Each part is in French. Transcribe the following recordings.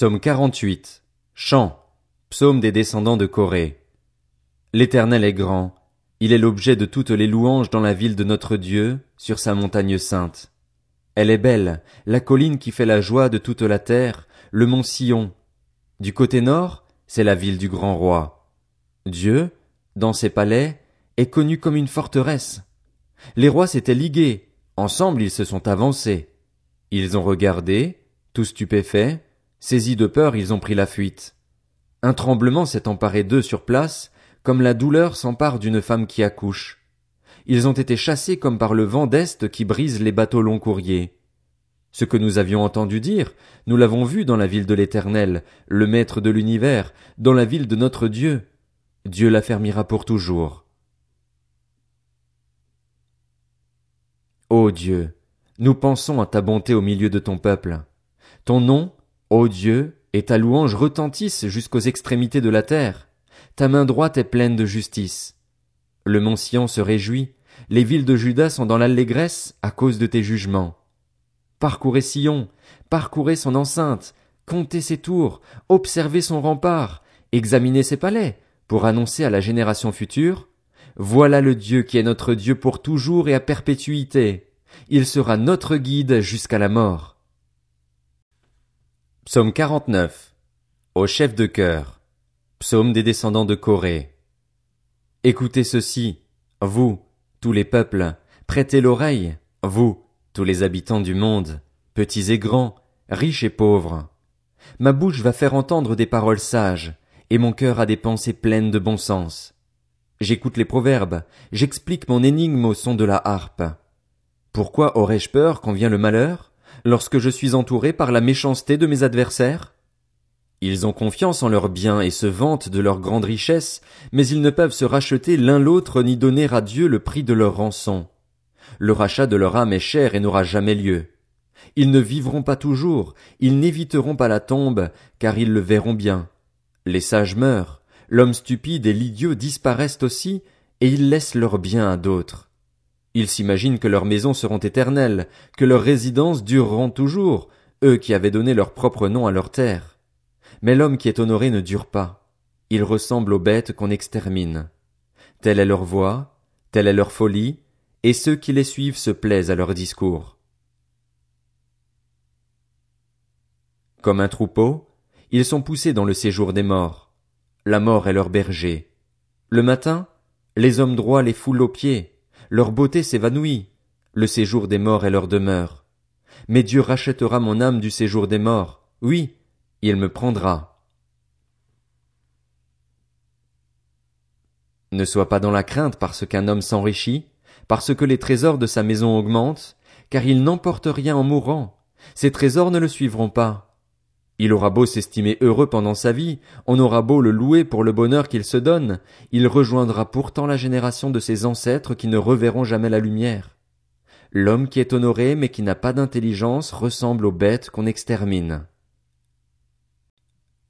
Psaume 48. Chant. Psaume des descendants de Corée. L'Éternel est grand. Il est l'objet de toutes les louanges dans la ville de notre Dieu, sur sa montagne sainte. Elle est belle, la colline qui fait la joie de toute la terre, le mont Sion. Du côté nord, c'est la ville du grand roi. Dieu, dans ses palais, est connu comme une forteresse. Les rois s'étaient ligués, ensemble ils se sont avancés. Ils ont regardé, tout stupéfaits, Saisis de peur, ils ont pris la fuite. Un tremblement s'est emparé d'eux sur place, comme la douleur s'empare d'une femme qui accouche. Ils ont été chassés comme par le vent d'Est qui brise les bateaux long courriers. Ce que nous avions entendu dire, nous l'avons vu dans la ville de l'Éternel, le Maître de l'univers, dans la ville de notre Dieu. Dieu l'affermira pour toujours. Ô Dieu, nous pensons à ta bonté au milieu de ton peuple. Ton nom, Ô Dieu, et ta louange retentisse jusqu'aux extrémités de la terre. Ta main droite est pleine de justice. Le mont Sion se réjouit, les villes de Juda sont dans l'allégresse à cause de tes jugements. Parcourez Sion, parcourez son enceinte, comptez ses tours, observez son rempart, examinez ses palais, pour annoncer à la génération future, voilà le Dieu qui est notre Dieu pour toujours et à perpétuité. Il sera notre guide jusqu'à la mort. Psaume 49. Au chef de chœur. Psaume des descendants de Corée. Écoutez ceci, vous, tous les peuples, prêtez l'oreille, vous, tous les habitants du monde, petits et grands, riches et pauvres. Ma bouche va faire entendre des paroles sages, et mon cœur a des pensées pleines de bon sens. J'écoute les proverbes, j'explique mon énigme au son de la harpe. Pourquoi aurais-je peur quand vient le malheur? Lorsque je suis entouré par la méchanceté de mes adversaires? Ils ont confiance en leurs biens et se vantent de leur grande richesse, mais ils ne peuvent se racheter l'un l'autre ni donner à Dieu le prix de leur rançon. Le rachat de leur âme est cher et n'aura jamais lieu. Ils ne vivront pas toujours, ils n'éviteront pas la tombe, car ils le verront bien. Les sages meurent, l'homme stupide et l'idiot disparaissent aussi, et ils laissent leurs biens à d'autres. Ils s'imaginent que leurs maisons seront éternelles, que leurs résidences dureront toujours, eux qui avaient donné leur propre nom à leur terre. Mais l'homme qui est honoré ne dure pas. Il ressemble aux bêtes qu'on extermine. Telle est leur voix, telle est leur folie, et ceux qui les suivent se plaisent à leur discours. Comme un troupeau, ils sont poussés dans le séjour des morts. La mort est leur berger. Le matin, les hommes droits les foulent aux pieds, leur beauté s'évanouit, le séjour des morts est leur demeure. Mais Dieu rachètera mon âme du séjour des morts, oui, il me prendra. Ne sois pas dans la crainte parce qu'un homme s'enrichit, parce que les trésors de sa maison augmentent, car il n'emporte rien en mourant, ses trésors ne le suivront pas. Il aura beau s'estimer heureux pendant sa vie, on aura beau le louer pour le bonheur qu'il se donne, il rejoindra pourtant la génération de ses ancêtres qui ne reverront jamais la lumière. L'homme qui est honoré mais qui n'a pas d'intelligence ressemble aux bêtes qu'on extermine.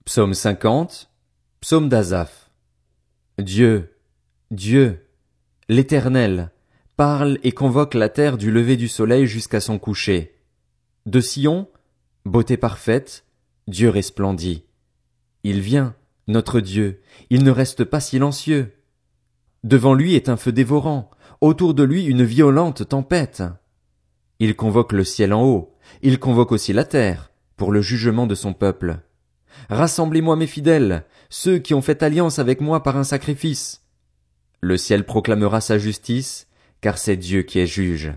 Psaume 50. Psaume d'Azaph. Dieu, Dieu, l'Éternel, parle et convoque la terre du lever du soleil jusqu'à son coucher. De Sion, beauté parfaite, Dieu resplendit. Il vient, notre Dieu, il ne reste pas silencieux. Devant lui est un feu dévorant, autour de lui une violente tempête. Il convoque le ciel en haut, il convoque aussi la terre, pour le jugement de son peuple. Rassemblez-moi mes fidèles, ceux qui ont fait alliance avec moi par un sacrifice. Le ciel proclamera sa justice, car c'est Dieu qui est juge.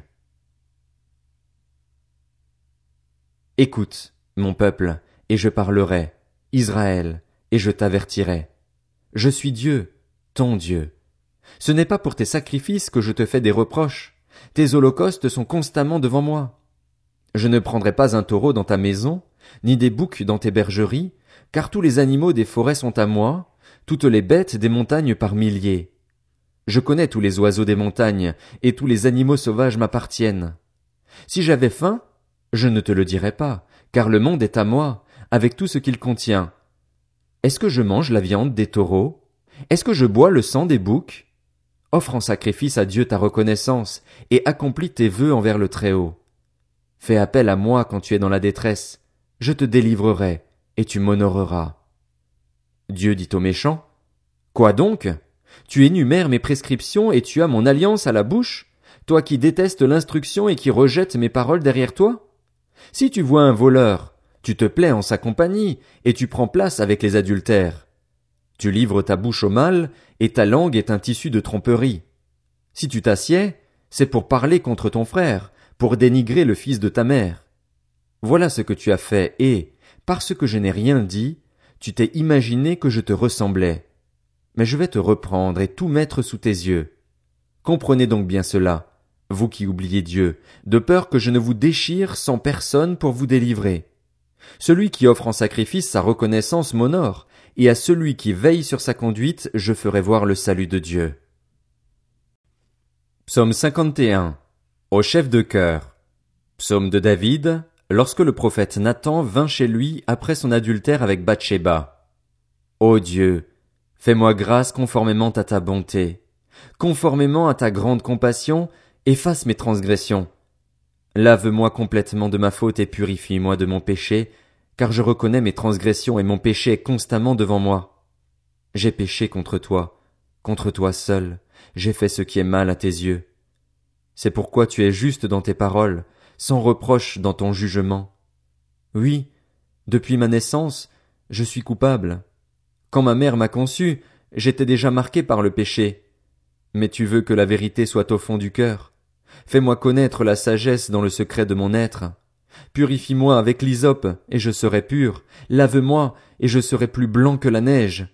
Écoute, mon peuple, et je parlerai, Israël, et je t'avertirai. Je suis Dieu, ton Dieu. Ce n'est pas pour tes sacrifices que je te fais des reproches. Tes holocaustes sont constamment devant moi. Je ne prendrai pas un taureau dans ta maison, ni des boucs dans tes bergeries, car tous les animaux des forêts sont à moi, toutes les bêtes des montagnes par milliers. Je connais tous les oiseaux des montagnes, et tous les animaux sauvages m'appartiennent. Si j'avais faim, je ne te le dirais pas, car le monde est à moi, avec tout ce qu'il contient. Est-ce que je mange la viande des taureaux? Est-ce que je bois le sang des boucs? Offre en sacrifice à Dieu ta reconnaissance, et accomplis tes vœux envers le Très-Haut. Fais appel à moi quand tu es dans la détresse, je te délivrerai, et tu m'honoreras. Dieu dit au méchant, Quoi donc? Tu énumères mes prescriptions et tu as mon alliance à la bouche? Toi qui détestes l'instruction et qui rejettes mes paroles derrière toi? Si tu vois un voleur, tu te plais en sa compagnie, et tu prends place avec les adultères. Tu livres ta bouche au mal, et ta langue est un tissu de tromperie. Si tu t'assieds, c'est pour parler contre ton frère, pour dénigrer le fils de ta mère. Voilà ce que tu as fait, et, parce que je n'ai rien dit, tu t'es imaginé que je te ressemblais. Mais je vais te reprendre et tout mettre sous tes yeux. Comprenez donc bien cela, vous qui oubliez Dieu, de peur que je ne vous déchire sans personne pour vous délivrer. Celui qui offre en sacrifice sa reconnaissance m'honore, et à celui qui veille sur sa conduite je ferai voir le salut de Dieu. Psaume 51 Au chef de cœur Psaume de David, lorsque le prophète Nathan vint chez lui après son adultère avec Bathsheba. Ô Dieu, fais-moi grâce conformément à ta bonté, conformément à ta grande compassion, efface mes transgressions. Lave-moi complètement de ma faute et purifie-moi de mon péché, car je reconnais mes transgressions et mon péché est constamment devant moi. J'ai péché contre toi, contre toi seul, j'ai fait ce qui est mal à tes yeux. C'est pourquoi tu es juste dans tes paroles, sans reproche dans ton jugement. Oui, depuis ma naissance, je suis coupable. Quand ma mère m'a conçu, j'étais déjà marqué par le péché. Mais tu veux que la vérité soit au fond du cœur. Fais-moi connaître la sagesse dans le secret de mon être. Purifie-moi avec l'hysope, et je serai pur. Lave-moi, et je serai plus blanc que la neige.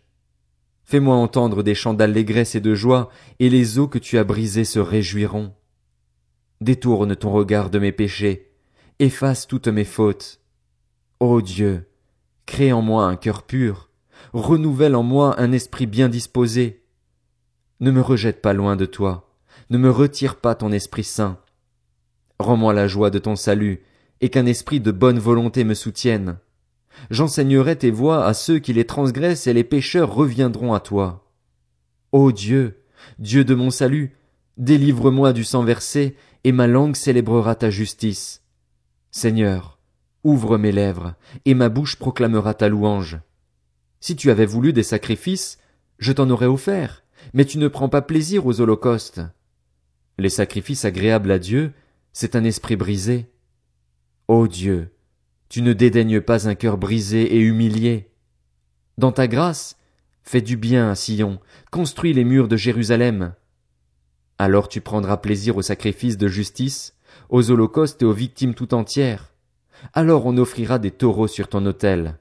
Fais-moi entendre des chants d'allégresse et de joie, et les eaux que tu as brisées se réjouiront. Détourne ton regard de mes péchés, efface toutes mes fautes. Ô Dieu, crée en moi un cœur pur, renouvelle en moi un esprit bien disposé. Ne me rejette pas loin de toi, ne me retire pas ton Esprit Saint. Rends-moi la joie de ton salut, et qu'un esprit de bonne volonté me soutienne. J'enseignerai tes voies à ceux qui les transgressent et les pécheurs reviendront à toi. Ô Dieu, Dieu de mon salut, délivre-moi du sang versé, et ma langue célébrera ta justice. Seigneur, ouvre mes lèvres, et ma bouche proclamera ta louange. Si tu avais voulu des sacrifices, je t'en aurais offert, mais tu ne prends pas plaisir aux holocaustes. Les sacrifices agréables à Dieu, c'est un esprit brisé. Ô Dieu, tu ne dédaignes pas un cœur brisé et humilié. Dans ta grâce, fais du bien à Sion, construis les murs de Jérusalem. Alors tu prendras plaisir aux sacrifices de justice, aux holocaustes et aux victimes tout entières. Alors on offrira des taureaux sur ton autel.